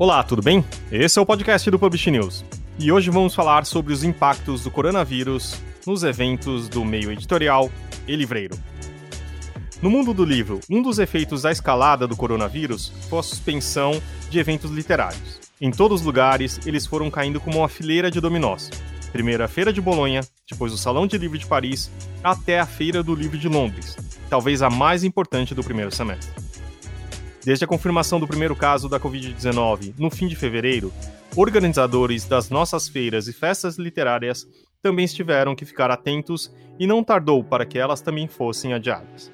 Olá, tudo bem? Esse é o podcast do Publish News. E hoje vamos falar sobre os impactos do coronavírus nos eventos do meio editorial e livreiro. No mundo do livro, um dos efeitos da escalada do coronavírus foi a suspensão de eventos literários. Em todos os lugares, eles foram caindo como uma fileira de dominós. Primeiro a Feira de Bolonha, depois o Salão de Livro de Paris, até a Feira do Livro de Londres, talvez a mais importante do primeiro semestre. Desde a confirmação do primeiro caso da Covid-19 no fim de fevereiro, organizadores das nossas feiras e festas literárias também tiveram que ficar atentos e não tardou para que elas também fossem adiadas.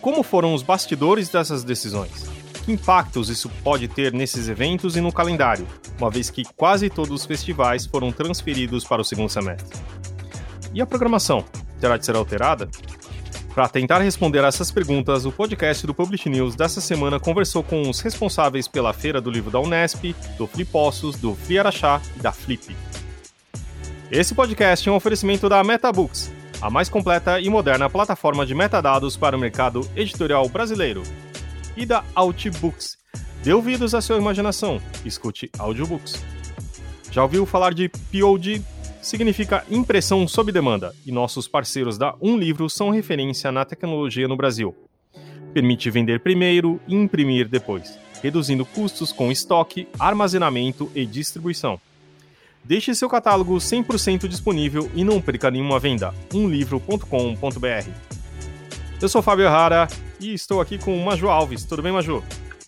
Como foram os bastidores dessas decisões? Que impactos isso pode ter nesses eventos e no calendário, uma vez que quase todos os festivais foram transferidos para o segundo semestre? E a programação? Terá de ser alterada? Para tentar responder a essas perguntas, o podcast do Publish News dessa semana conversou com os responsáveis pela Feira do Livro da Unesp, do Flipossos, do Fliaraxá e da Flip. Esse podcast é um oferecimento da MetaBooks, a mais completa e moderna plataforma de metadados para o mercado editorial brasileiro, e da Outbooks. Dê ouvidos à sua imaginação, escute audiobooks. Já ouviu falar de POD? Significa impressão sob demanda, e nossos parceiros da Um Livro são referência na tecnologia no Brasil. Permite vender primeiro e imprimir depois, reduzindo custos com estoque, armazenamento e distribuição. Deixe seu catálogo 100% disponível e não perca nenhuma venda. umlivro.com.br. Eu sou Fábio Rara e estou aqui com Maju Alves. Tudo bem, Maju?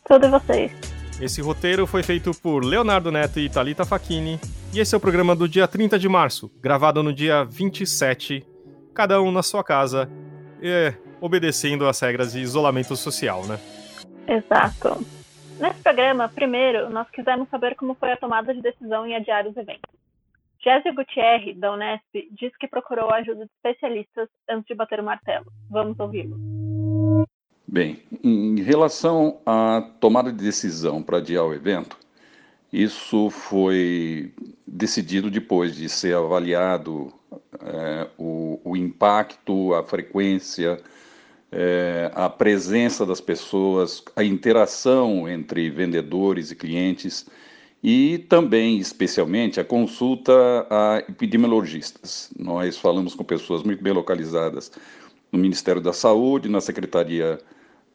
Tudo e vocês? Esse roteiro foi feito por Leonardo Neto e Talita Facchini e esse é o programa do dia 30 de março, gravado no dia 27, cada um na sua casa, e, obedecendo às regras de isolamento social, né? Exato. Nesse programa, primeiro, nós quisemos saber como foi a tomada de decisão em adiar os eventos. Jéssica Gutierrez, da Unesp, disse que procurou a ajuda de especialistas antes de bater o martelo. Vamos ouvi-lo. Bem, em relação à tomada de decisão para adiar o evento, isso foi decidido depois de ser avaliado é, o, o, impacto, a frequência, é, a presença das pessoas, a interação entre vendedores e clientes e também, especialmente, a consulta a epidemiologistas. Nós falamos com pessoas muito bem localizadas no Ministério da Saúde, na Secretaria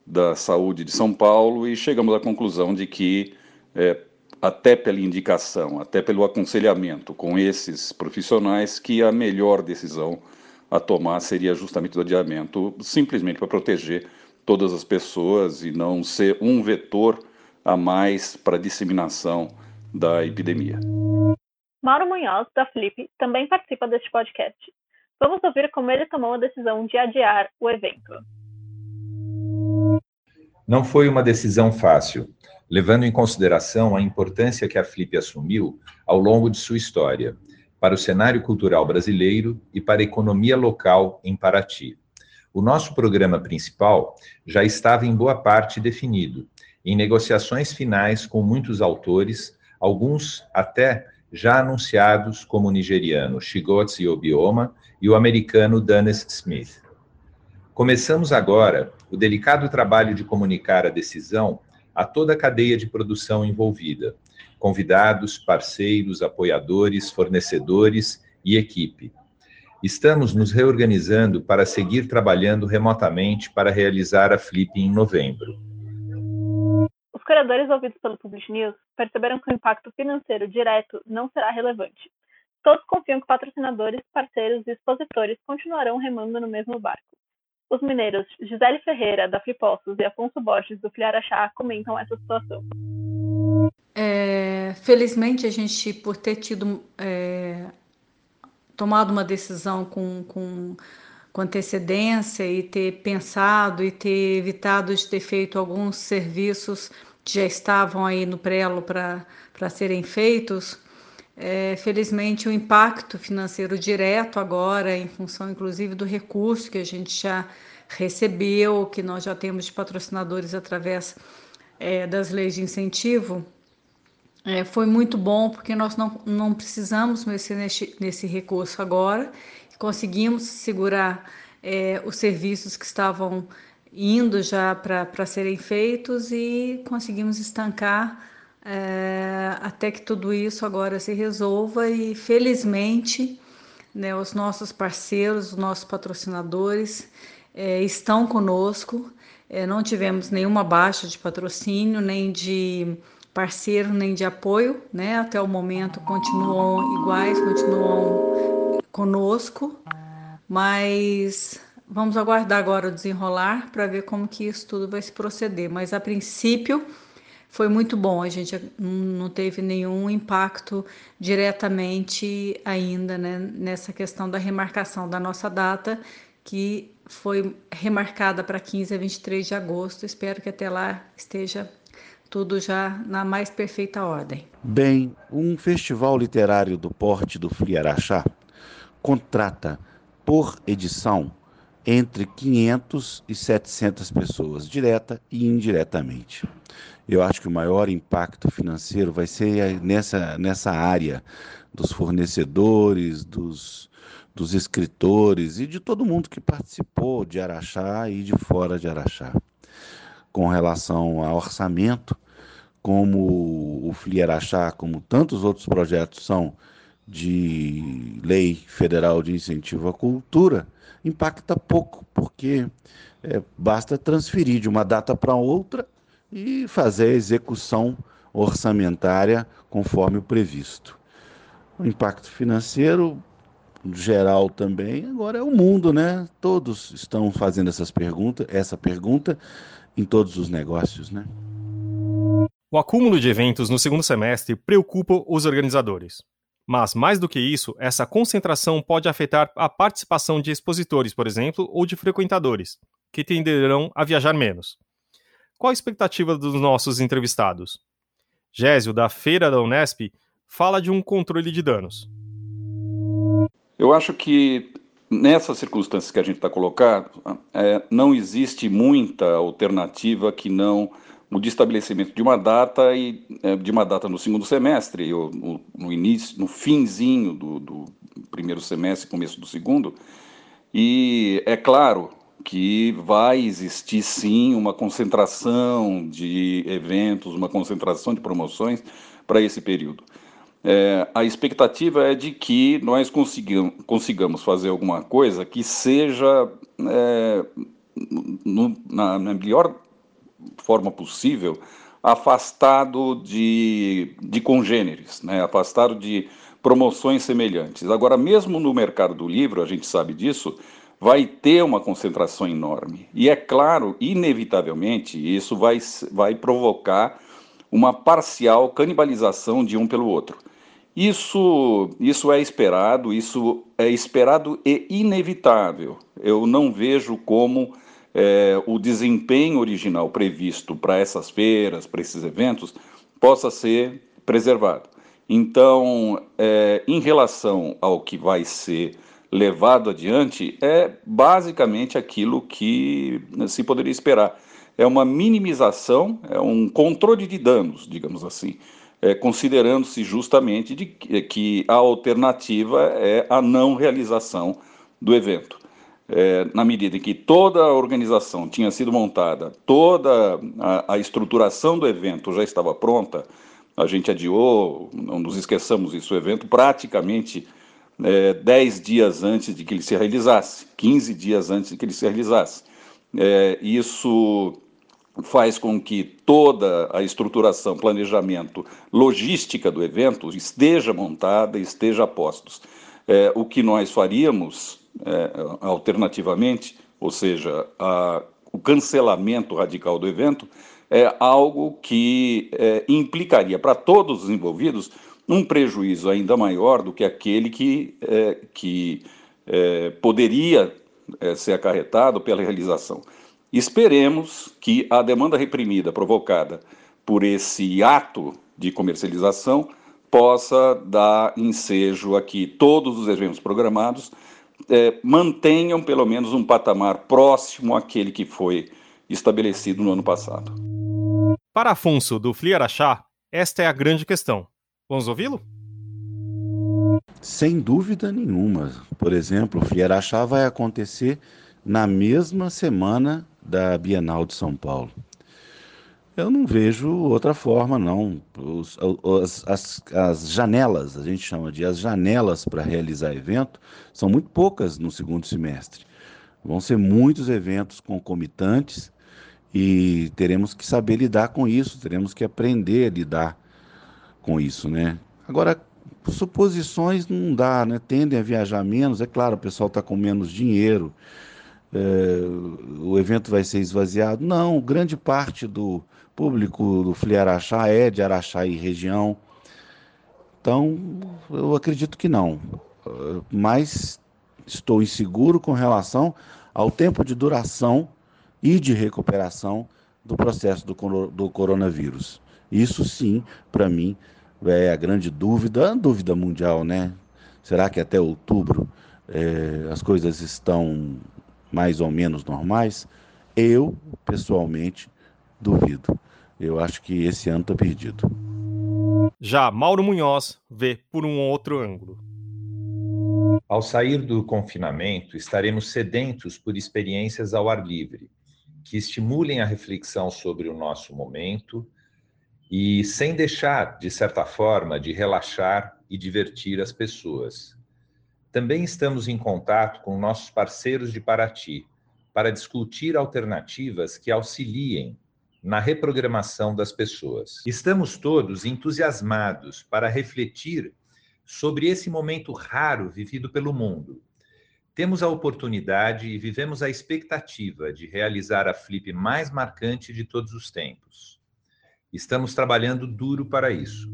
da Saúde de São Paulo e chegamos à conclusão de que é, até pela indicação, até pelo aconselhamento com esses profissionais, que a melhor decisão a tomar seria justamente o adiamento, simplesmente para proteger todas as pessoas e não ser um vetor a mais para a disseminação da epidemia. Mauro Munhoz, da Flip, também participa deste podcast. Vamos ouvir como ele tomou a decisão de adiar o evento. Não foi uma decisão fácil levando em consideração a importância que a Flip assumiu ao longo de sua história, para o cenário cultural brasileiro e para a economia local em Paraty. O nosso programa principal já estava em boa parte definido, em negociações finais com muitos autores, alguns até já anunciados como o nigeriano Chigotsi Obioma e o americano Dennis Smith. Começamos agora o delicado trabalho de comunicar a decisão a toda a cadeia de produção envolvida, convidados, parceiros, apoiadores, fornecedores e equipe. Estamos nos reorganizando para seguir trabalhando remotamente para realizar a Flip em novembro. Os curadores ouvidos pelo Publish News perceberam que o impacto financeiro direto não será relevante. Todos confiam que patrocinadores, parceiros e expositores continuarão remando no mesmo barco. Os mineiros Gisele Ferreira, da Flipostos, e Afonso Borges, do Filharachá, comentam essa situação. É, felizmente, a gente, por ter tido é, tomado uma decisão com, com, com antecedência e ter pensado e ter evitado de ter feito alguns serviços que já estavam aí no prelo para serem feitos, é, felizmente, o impacto financeiro direto agora, em função inclusive do recurso que a gente já recebeu, que nós já temos de patrocinadores através é, das leis de incentivo, é, foi muito bom, porque nós não, não precisamos mexer nesse, nesse recurso agora, conseguimos segurar é, os serviços que estavam indo já para serem feitos e conseguimos estancar é, até que tudo isso agora se resolva e felizmente né, os nossos parceiros, os nossos patrocinadores é, estão conosco. É, não tivemos nenhuma baixa de patrocínio, nem de parceiro, nem de apoio, né? Até o momento continuam iguais, continuam conosco, mas vamos aguardar agora o desenrolar para ver como que isso tudo vai se proceder. Mas a princípio foi muito bom. A gente não teve nenhum impacto diretamente ainda né, nessa questão da remarcação da nossa data, que foi remarcada para 15 a 23 de agosto. Espero que até lá esteja tudo já na mais perfeita ordem. Bem, um festival literário do porte do Fliaraxá contrata por edição entre 500 e 700 pessoas, direta e indiretamente. Eu acho que o maior impacto financeiro vai ser nessa, nessa área dos fornecedores, dos, dos escritores e de todo mundo que participou de Araxá e de fora de Araxá. Com relação ao orçamento, como o FLI Araxá, como tantos outros projetos são de lei federal de incentivo à cultura, impacta pouco, porque é, basta transferir de uma data para outra e fazer a execução orçamentária conforme o previsto. O impacto financeiro geral também, agora é o mundo, né? Todos estão fazendo essas perguntas, essa pergunta em todos os negócios, né? O acúmulo de eventos no segundo semestre preocupa os organizadores. Mas, mais do que isso, essa concentração pode afetar a participação de expositores, por exemplo, ou de frequentadores, que tenderão a viajar menos. Qual a expectativa dos nossos entrevistados? Gésio, da Feira da Unesp, fala de um controle de danos. Eu acho que nessas circunstâncias que a gente está colocando, é, não existe muita alternativa que não o de estabelecimento de uma data e é, de uma data no segundo semestre, ou no, no início, no finzinho do, do, primeiro semestre, começo do segundo. E é claro que vai existir sim uma concentração de eventos, uma concentração de promoções para esse período. É, a expectativa é de que nós consigamos, fazer alguma coisa que seja é, no, na, na melhor forma possível, afastado de, de congêneres, né? afastado de promoções semelhantes. Agora, mesmo no mercado do livro, a gente sabe disso, vai ter uma concentração enorme. E é claro, inevitavelmente, isso vai, vai provocar uma parcial canibalização de um pelo outro. Isso, isso é esperado, isso é esperado e inevitável. Eu não vejo como é, o desempenho original previsto para essas feiras, para esses eventos, possa ser preservado. Então, é, em relação ao que vai ser levado adiante, é basicamente aquilo que se poderia esperar. É uma minimização, é um controle de danos, digamos assim, é, considerando-se justamente de que a alternativa é a não realização do evento é, na medida em que toda a organização tinha sido montada, toda a, a, estruturação do evento já estava pronta, a gente adiou, não nos esqueçamos isso, o evento praticamente é, 10 dias antes de que ele se realizasse, 15 dias antes de que ele se realizasse. É, isso faz com que toda a estruturação, planejamento, logística do evento esteja montada, esteja a postos. É, o que nós faríamos é, alternativamente, ou seja, a, o cancelamento radical do evento, é algo que é, implicaria para todos os envolvidos um prejuízo ainda maior do que aquele que, é, que é, poderia é, ser acarretado pela realização. Esperemos que a demanda reprimida provocada por esse ato de comercialização possa dar ensejo a que todos os eventos programados é, mantenham pelo menos um patamar próximo àquele que foi estabelecido no ano passado. Para Afonso, do Fliarachá, esta é a grande questão. Vamos ouvi-lo? Sem dúvida nenhuma. Por exemplo, o Fliarachá vai acontecer na mesma semana da Bienal de São Paulo. Eu não vejo outra forma, não. Os, as, as, as, janelas, a gente chama de as janelas para realizar evento, são muito poucas no segundo semestre. Vão ser muitos eventos concomitantes e teremos que saber lidar com isso, teremos que aprender a lidar com isso, né? Agora, suposições não dá, né? Tendem a viajar menos, é claro, o pessoal está com menos dinheiro, é, o evento vai ser esvaziado. Não, grande parte do público do Fli Araxá é de Araxá e região. Então, eu acredito que não. Mas estou inseguro com relação ao tempo de duração e de recuperação do processo do, do coronavírus. Isso sim, para mim, é a grande dúvida, a dúvida mundial, né? Será que até outubro é, as coisas estão mais ou menos normais? Eu, pessoalmente, duvido. Eu acho que esse ano está perdido. Já Mauro Munhoz vê por um outro ângulo. Ao sair do confinamento, estaremos sedentos por experiências ao ar livre, que estimulem a reflexão sobre o nosso momento e sem deixar, de certa forma, de relaxar e divertir as pessoas. Também estamos em contato com nossos parceiros de Paraty para discutir alternativas que auxiliem na reprogramação das pessoas. Estamos todos entusiasmados para refletir sobre esse momento raro vivido pelo mundo. Temos a oportunidade e vivemos a expectativa de realizar a flip mais marcante de todos os tempos. Estamos trabalhando duro para isso.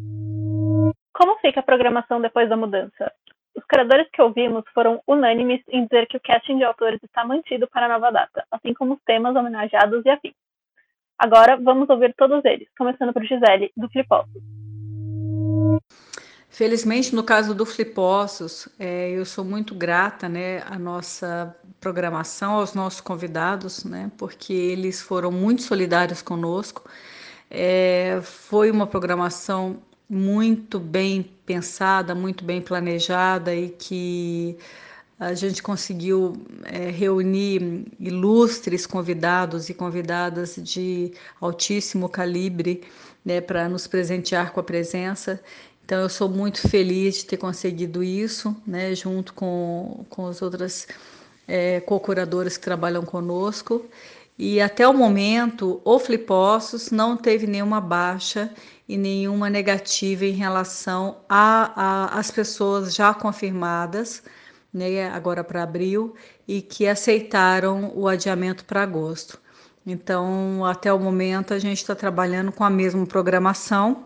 Como fica a programação depois da mudança? Os criadores que ouvimos foram unânimes em dizer que o casting de autores está mantido para a nova data, assim como os temas homenageados e afins. Agora vamos ouvir todos eles, começando por Gisele, do Flipossos. Felizmente, no caso do Flipossos, é, eu sou muito grata né, à nossa programação, aos nossos convidados, né, porque eles foram muito solidários conosco é, foi uma programação muito bem pensada, muito bem planejada e que a gente conseguiu é, reunir ilustres convidados e convidadas de altíssimo calibre né, para nos presentear com a presença. Então, eu sou muito feliz de ter conseguido isso, né, junto com, com as outras é, co-curadoras que trabalham conosco. E até o momento, o Flipossos não teve nenhuma baixa e nenhuma negativa em relação às pessoas já confirmadas, né, agora para abril, e que aceitaram o adiamento para agosto. Então, até o momento, a gente está trabalhando com a mesma programação,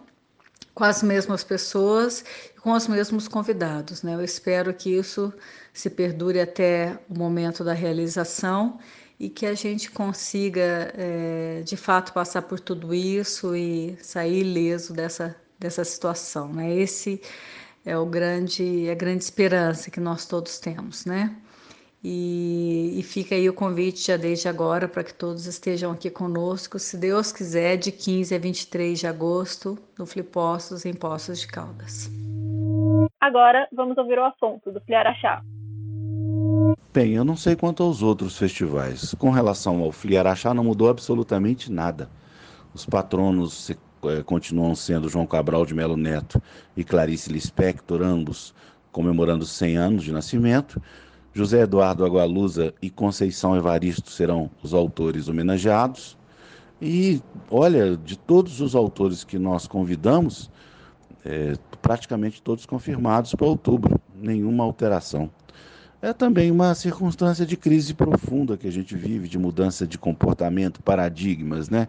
com as mesmas pessoas e com os mesmos convidados. Né? Eu espero que isso se perdure até o momento da realização e que a gente consiga, é, de fato, passar por tudo isso e sair ileso dessa, dessa situação. Né? Esse é o grande, a grande esperança que nós todos temos, né? E, e, fica aí o convite já desde agora para que todos estejam aqui conosco, se Deus quiser, de 15 a 23 de agosto, no Flipostos, em Poços de Caldas. Agora vamos ouvir o assunto do Fliarachá. Bem, eu não sei quanto aos outros festivais. Com relação ao Fliarachá, não mudou absolutamente nada. Os patronos é, continuam sendo João Cabral de Melo Neto e Clarice Lispector, ambos comemorando 100 anos de nascimento. José Eduardo Agualusa e Conceição Evaristo serão os autores homenageados. E, olha, de todos os autores que nós convidamos, é, praticamente todos confirmados para outubro, nenhuma alteração é também uma circunstância de crise profunda que a gente vive, de mudança de comportamento, paradigmas, né?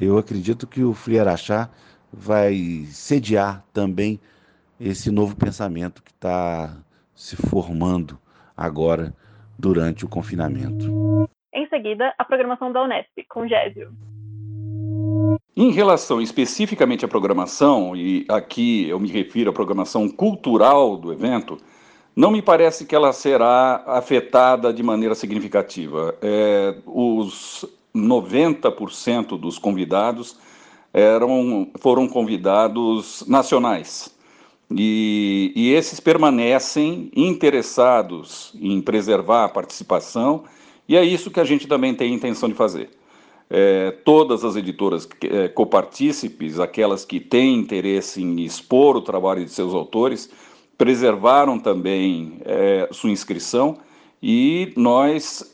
Eu acredito que o Friarachá vai sediar também esse novo pensamento que está se formando agora durante o confinamento. Em seguida, a programação da Unesp, com Gésio. Em relação especificamente à programação, e aqui eu me refiro à programação cultural do evento, não me parece que ela será afetada de maneira significativa. É, os 90% dos convidados eram, foram convidados nacionais. E, e, esses permanecem interessados em preservar a participação, e é isso que a gente também tem intenção de fazer. é, todas as editoras é, copartícipes, aquelas que têm interesse em expor o trabalho de seus autores, preservaram também é, sua inscrição e nós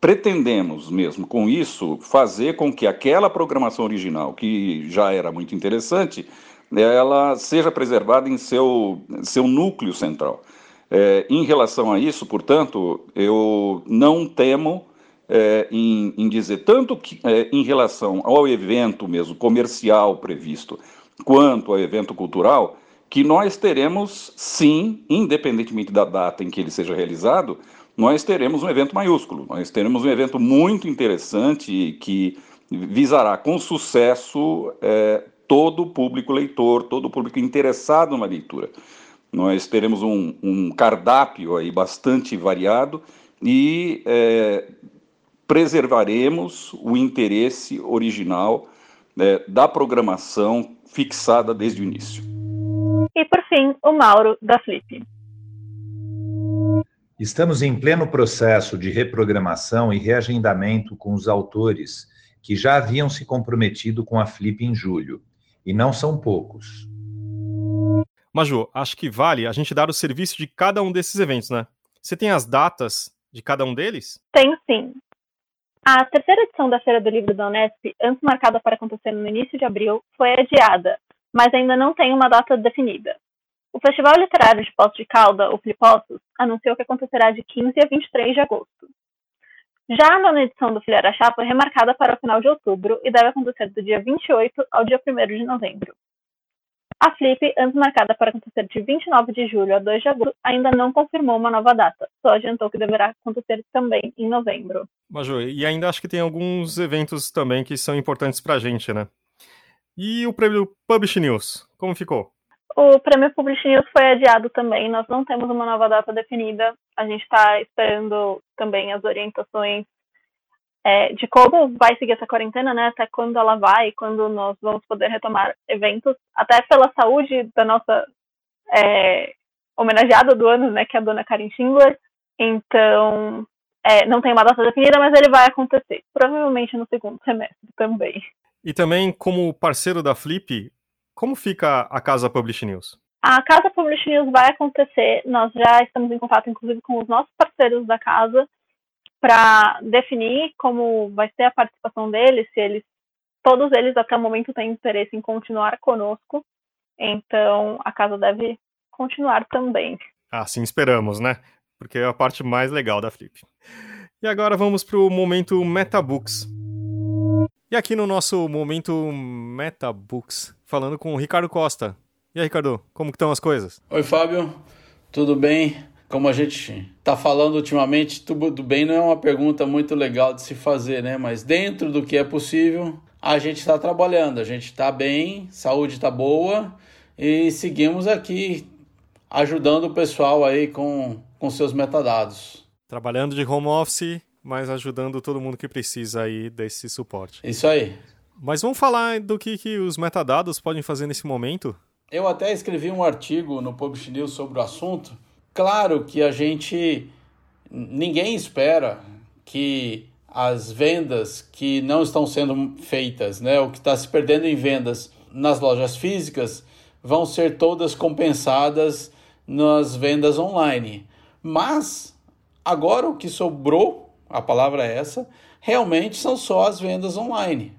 pretendemos mesmo com isso fazer com que aquela programação original, que já era muito interessante, ela seja preservada em seu, seu núcleo central. É, em relação a isso, portanto, eu não temo é, em, em, dizer tanto que, é, em relação ao evento mesmo comercial previsto, quanto ao evento cultural, que nós teremos sim, independentemente da data em que ele seja realizado, nós teremos um evento maiúsculo, nós teremos um evento muito interessante que visará com sucesso é, todo o público leitor, todo o público interessado na leitura. Nós teremos um, um cardápio aí bastante variado e é, preservaremos o interesse original né, da programação fixada desde o início. E por fim, o Mauro da Flip. Estamos em pleno processo de reprogramação e reagendamento com os autores que já haviam se comprometido com a Flip em julho, e não são poucos. Maju, acho que vale a gente dar o serviço de cada um desses eventos, né? Você tem as datas de cada um deles? Tenho sim. A terceira edição da Feira do Livro da Unesp, antes marcada para acontecer no início de abril, foi adiada, mas ainda não tem uma data definida. O Festival Literário de Poços de Calda, o Flipossos, anunciou que acontecerá de 15 a 23 de agosto. Já a nona edição do Filhar Chá foi remarcada para o final de outubro e deve acontecer do dia 28 ao dia 1 de novembro. A Flip, antes marcada para acontecer de 29 de julho a 2 de agosto, ainda não confirmou uma nova data, só adiantou que deverá acontecer também em novembro. Maju, e ainda acho que tem alguns eventos também que são importantes para a gente, né? E o prêmio Publish News, como ficou? O prêmio Publish News foi adiado também, nós não temos uma nova data definida, a gente está esperando também as orientações é, de como vai seguir essa quarentena, né? Até quando ela vai, quando nós vamos poder retomar eventos, até pela saúde da nossa é, homenageada do ano, né? Que é a dona Karen Schindler. Então, é, não tem uma data definida, mas ele vai acontecer. Provavelmente no segundo semestre também. E também, como parceiro da Flip, como fica a Casa Publish News? A Casa Publish News vai acontecer, nós já estamos em contato, inclusive, com os nossos parceiros da casa, para definir como vai ser a participação deles, se eles, todos eles até o momento têm interesse em continuar conosco, então a casa deve continuar também. Assim esperamos, né? Porque é a parte mais legal da Flip. E agora vamos para o momento Metabooks. E aqui no nosso momento Metabooks, falando com o Ricardo Costa. E aí, Ricardo, como estão as coisas? Oi, Fábio. Tudo bem? como a gente está falando ultimamente, tudo bem não é uma pergunta muito legal de se fazer, né? Mas dentro do que é possível, a gente está trabalhando, a gente está bem, saúde está boa e seguimos aqui ajudando o pessoal aí com, com seus metadados. Trabalhando de home office, mas ajudando todo mundo que precisa aí desse suporte. Isso aí. Mas vamos falar do que, que os metadados podem fazer nesse momento? Eu até escrevi um artigo no Publish News sobre o assunto Claro que a gente. Ninguém espera que as vendas que não estão sendo feitas, né, o que está se perdendo em vendas nas lojas físicas, vão ser todas compensadas nas vendas online. Mas agora o que sobrou, a palavra é essa, realmente são só as vendas online.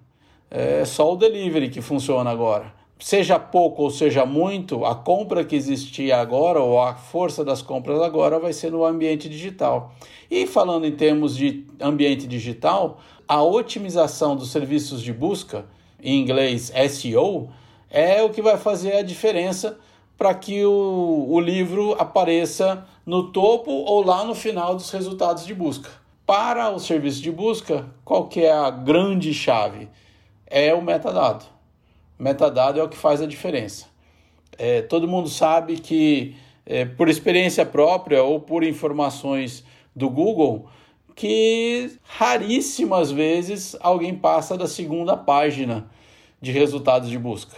É só o delivery que funciona agora seja pouco ou seja muito, a compra que existia agora, ou a força das compras agora, vai ser no ambiente digital. E falando em termos de ambiente digital, a otimização dos serviços de busca, em inglês SEO, é o que vai fazer a diferença para que o, o livro apareça no topo ou lá no final dos resultados de busca. Para o serviço de busca, qual que é a grande chave? É o metadado. Metadado é o que faz a diferença. É, todo mundo sabe que, é, por experiência própria ou por informações do Google, que raríssimas vezes alguém passa da segunda página de resultados de busca.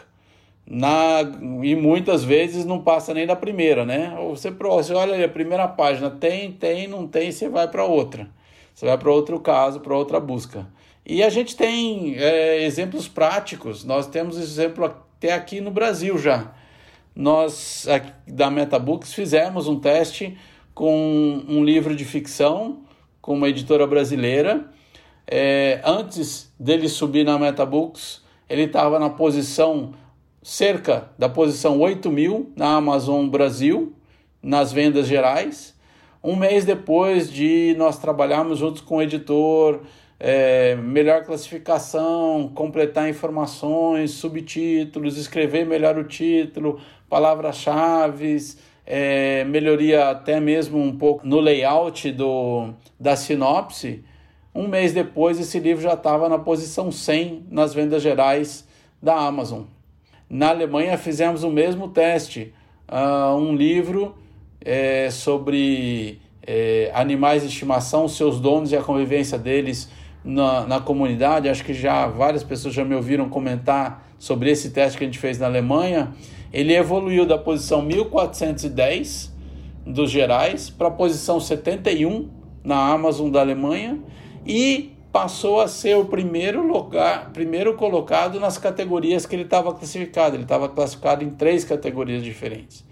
Na, e muitas vezes não passa nem da primeira, né? Você, você olha ali a primeira página, tem, tem, não tem, você vai para outra. Você vai para outro caso, para outra busca. E a gente tem é, exemplos práticos, nós temos exemplo até aqui no Brasil já. Nós, aqui, da Metabooks, fizemos um teste com um livro de ficção, com uma editora brasileira. É, antes dele subir na Metabooks, ele estava na posição cerca da posição 8 mil na Amazon Brasil, nas vendas gerais. Um mês depois de nós trabalharmos juntos com o editor, é, melhor classificação, completar informações, subtítulos, escrever melhor o título, palavras-chave, é, melhoria até mesmo um pouco no layout do, da sinopse. Um mês depois, esse livro já estava na posição 100 nas vendas gerais da Amazon. Na Alemanha, fizemos o mesmo teste. Uh, um livro é, sobre é, animais de estimação, seus donos e a convivência deles na, na comunidade. Acho que já várias pessoas já me ouviram comentar sobre esse teste que a gente fez na Alemanha. Ele evoluiu da posição 1410 dos gerais para a posição 71 na Amazon da Alemanha e passou a ser o primeiro lugar, primeiro colocado nas categorias que ele estava classificado. Ele estava classificado em três categorias diferentes.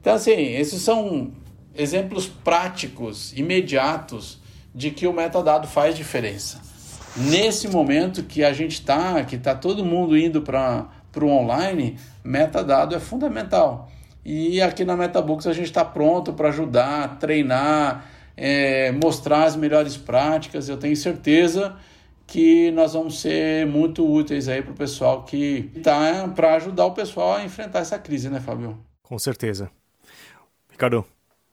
Então, assim, esses são exemplos práticos, imediatos, de que o metadado faz diferença. Nesse momento que a gente está, que está todo mundo indo para o online, metadado é fundamental. E aqui na MetaBooks a gente está pronto para ajudar, treinar, é, mostrar as melhores práticas. Eu tenho certeza que nós vamos ser muito úteis aí para o pessoal que está para ajudar o pessoal a enfrentar essa crise, né, Fábio? Com certeza. Ricardo,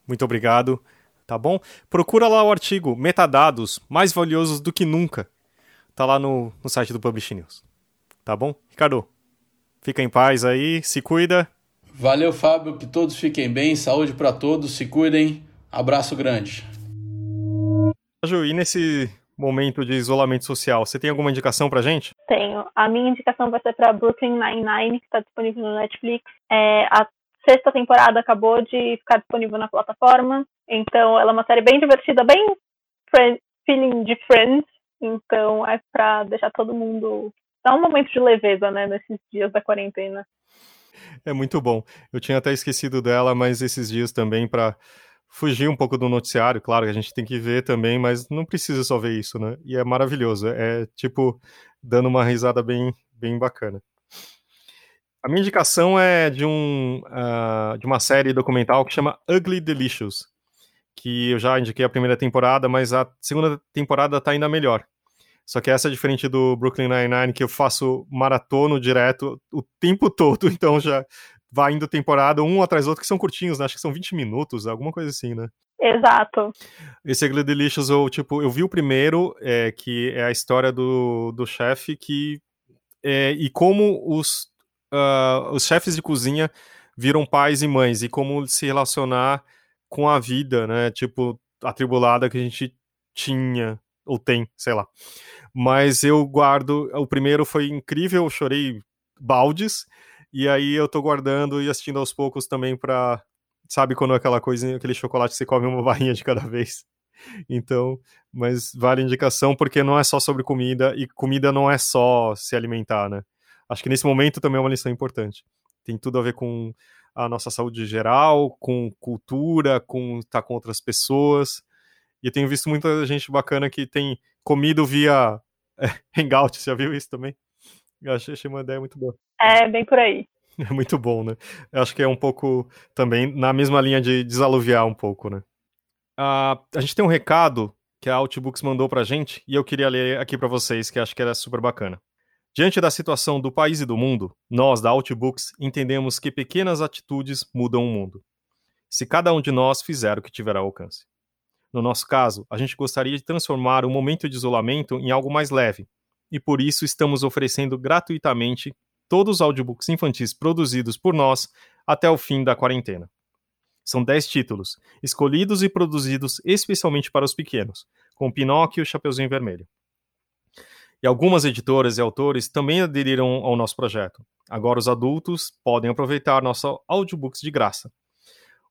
muito obrigado. Tá bom? Procura lá o artigo Metadados mais valiosos do que nunca. Tá lá no, no site do Publish News. Tá bom? Ricardo, fica em paz aí, se cuida. Valeu, Fábio. Que todos fiquem bem. Saúde para todos. Se cuidem. Abraço grande. Ju, e nesse momento de isolamento social, você tem alguma indicação pra gente? Tenho. A minha indicação vai ser para Brooklyn Nine-Nine, que está disponível no Netflix. É, a sexta temporada acabou de ficar disponível na plataforma. Então, ela é uma série bem divertida, bem feeling de Friends. Então, é pra deixar todo mundo. dar um momento de leveza, né, nesses dias da quarentena. É muito bom. Eu tinha até esquecido dela, mas esses dias também para fugir um pouco do noticiário, claro que a gente tem que ver também, mas não precisa só ver isso, né? E é maravilhoso. É tipo dando uma risada bem, bem bacana. A minha indicação é de, um, uh, de uma série documental que chama Ugly Delicious, que eu já indiquei a primeira temporada, mas a segunda temporada tá ainda melhor. Só que essa é diferente do Brooklyn Nine-Nine, que eu faço maratono direto o tempo todo, então já vai indo temporada um atrás do outro, que são curtinhos, né? Acho que são 20 minutos, alguma coisa assim, né? Exato. Esse Ugly Delicious, eu, tipo, eu vi o primeiro, é, que é a história do, do chefe, que... É, e como os uh, os chefes de cozinha viram pais e mães e como se relacionar com a vida, né? Tipo, atribulada que a gente tinha ou tem, sei lá. Mas eu guardo. O primeiro foi incrível, eu chorei baldes. E aí eu tô guardando e assistindo aos poucos também pra. Sabe quando é aquela coisa, aquele chocolate você come uma barrinha de cada vez? Então, mas vale indicação porque não é só sobre comida e comida não é só se alimentar, né? Acho que nesse momento também é uma lição importante. Tem tudo a ver com a nossa saúde geral, com cultura, com estar com outras pessoas. E eu tenho visto muita gente bacana que tem comido via é, Hangout, você já viu isso também? Eu achei, achei uma ideia muito boa. É, bem por aí. É muito bom, né? Eu acho que é um pouco também na mesma linha de desaluviar um pouco, né? Uh, a gente tem um recado que a Outbooks mandou pra gente e eu queria ler aqui para vocês, que acho que era super bacana. Diante da situação do país e do mundo, nós da Outbooks entendemos que pequenas atitudes mudam o mundo. Se cada um de nós fizer o que tiver ao alcance. No nosso caso, a gente gostaria de transformar o momento de isolamento em algo mais leve, e por isso estamos oferecendo gratuitamente todos os audiobooks infantis produzidos por nós até o fim da quarentena. São 10 títulos, escolhidos e produzidos especialmente para os pequenos, com Pinóquio e o Chapeuzinho Vermelho. E algumas editoras e autores também aderiram ao nosso projeto. Agora os adultos podem aproveitar nosso audiobooks de graça.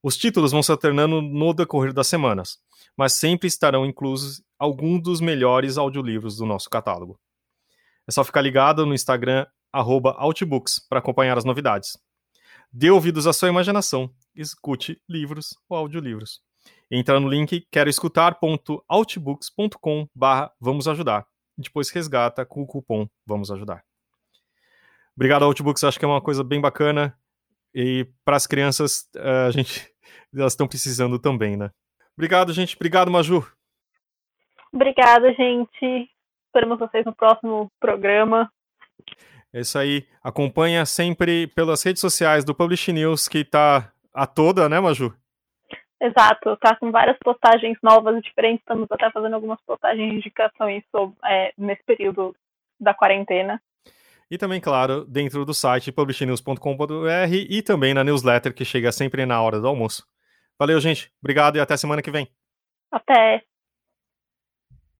Os títulos vão se alternando no decorrer das semanas, mas sempre estarão inclusos alguns dos melhores audiolivros do nosso catálogo. É só ficar ligado no Instagram Outbooks para acompanhar as novidades. Dê ouvidos à sua imaginação, escute livros ou audiolivros. Entra no link queroescutar.outbooks.com barra ajudar. Depois resgata com o cupom Vamos Ajudar. Obrigado, Outbooks. Acho que é uma coisa bem bacana. E para as crianças, eh, a gente, elas estão precisando também, né? Obrigado, gente. Obrigado, Maju. Obrigada, gente. Esperamos vocês no próximo programa. É isso aí. Acompanha sempre pelas redes sociais do Publish News, que tá a toda, né, Maju? Exato, tá com várias postagens novas e diferentes. Estamos até fazendo algumas postagens de indicações sobre, é, nesse período da quarentena. E também, claro, dentro do site publishnews.com.br e também na newsletter que chega sempre na hora do almoço. Valeu, gente. Obrigado e até semana que vem. Até.